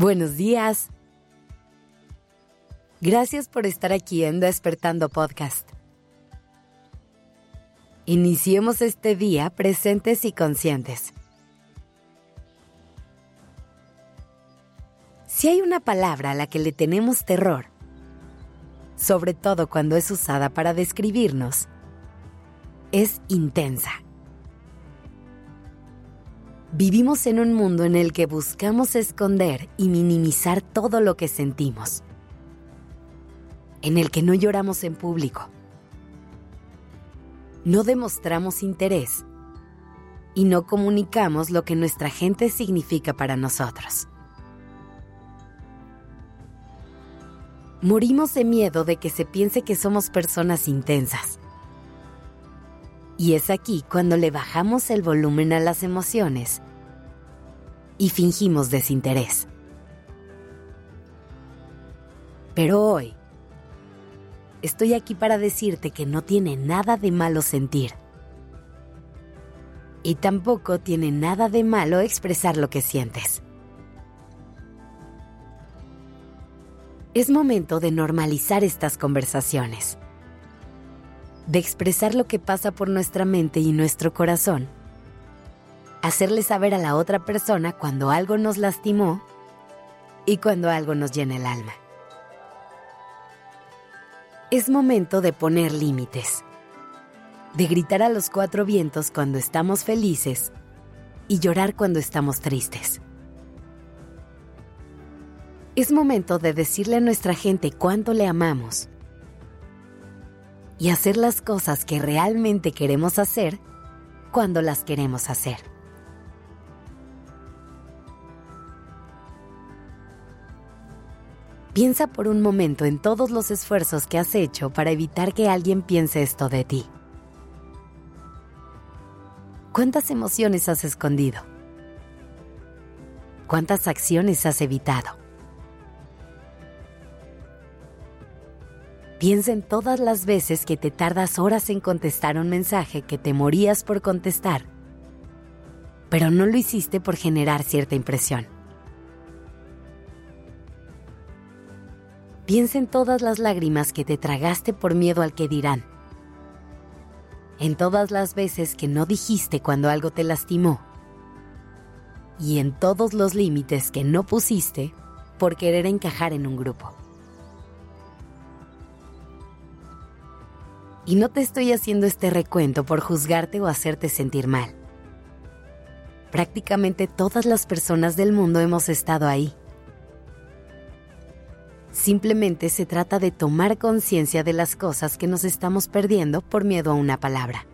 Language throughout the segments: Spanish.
Buenos días. Gracias por estar aquí en Despertando Podcast. Iniciemos este día presentes y conscientes. Si hay una palabra a la que le tenemos terror, sobre todo cuando es usada para describirnos, es intensa. Vivimos en un mundo en el que buscamos esconder y minimizar todo lo que sentimos, en el que no lloramos en público, no demostramos interés. Y no comunicamos lo que nuestra gente significa para nosotros. Morimos de miedo de que se piense que somos personas intensas y es aquí cuando le bajamos el volumen a las emociones y fingimos desinterés. Pero hoy estoy aquí para decirte que no tiene nada de malo sentir. Y tampoco tiene nada de malo expresar lo que sientes. Es momento de normalizar estas conversaciones de expresar lo que pasa por nuestra mente y nuestro corazón. Hacerle saber a la otra persona cuando algo nos lastimó y cuando algo nos llena el alma. Es momento de poner límites, de gritar a los cuatro vientos cuando estamos felices y llorar cuando estamos tristes. Es momento de decirle a nuestra gente cuánto le amamos y hacer las cosas que realmente queremos hacer cuando las queremos hacer. Piensa por un momento en todos los esfuerzos que has hecho para evitar que alguien piense esto de ti. ¿Cuántas emociones has escondido? ¿Cuántas acciones has evitado? Piensa en todas las veces que te tardas horas en contestar un mensaje que te morías por contestar, pero no lo hiciste por generar cierta impresión. Piensa en todas las lágrimas que te tragaste por miedo al que dirán, en todas las veces que no dijiste cuando algo te lastimó y en todos los límites que no pusiste por querer encajar en un grupo. Y no te estoy haciendo este recuento por juzgarte o hacerte sentir mal. Prácticamente todas las personas del mundo hemos estado ahí. Simplemente se trata de tomar conciencia de las cosas que nos estamos perdiendo por miedo a una palabra.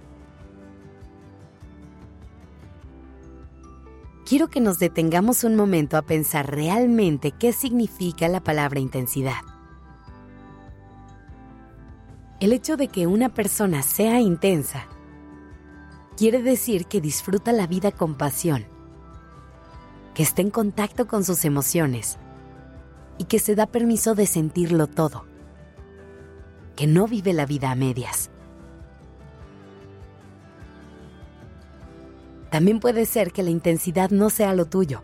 Quiero que nos detengamos un momento a pensar realmente qué significa la palabra intensidad. El hecho de que una persona sea intensa quiere decir que disfruta la vida con pasión, que está en contacto con sus emociones y que se da permiso de sentirlo todo, que no vive la vida a medias. También puede ser que la intensidad no sea lo tuyo,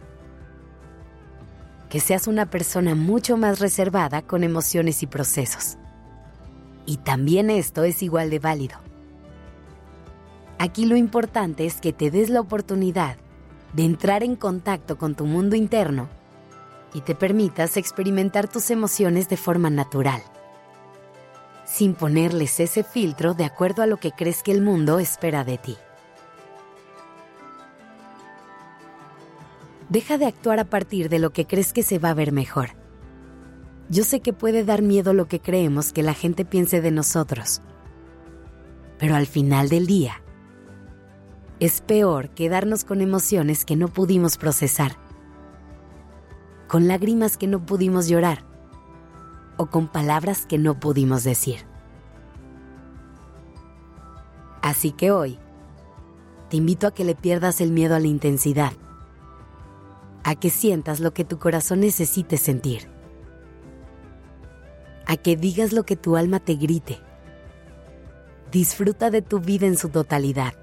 que seas una persona mucho más reservada con emociones y procesos. Y también esto es igual de válido. Aquí lo importante es que te des la oportunidad de entrar en contacto con tu mundo interno y te permitas experimentar tus emociones de forma natural, sin ponerles ese filtro de acuerdo a lo que crees que el mundo espera de ti. Deja de actuar a partir de lo que crees que se va a ver mejor yo sé que puede dar miedo lo que creemos que la gente piense de nosotros. Pero al final del día, es peor quedarnos con emociones que no pudimos procesar, con lágrimas que no pudimos llorar o con palabras que no pudimos decir. Así que hoy, te invito a que le pierdas el miedo a la intensidad, a que sientas lo que tu corazón necesite sentir a que digas lo que tu alma te grite. Disfruta de tu vida en su totalidad.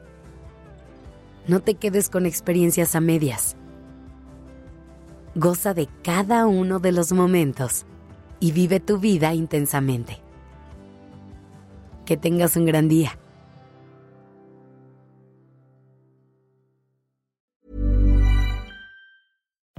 No te quedes con experiencias a medias. Goza de cada uno de los momentos y vive tu vida intensamente. Que tengas un gran día.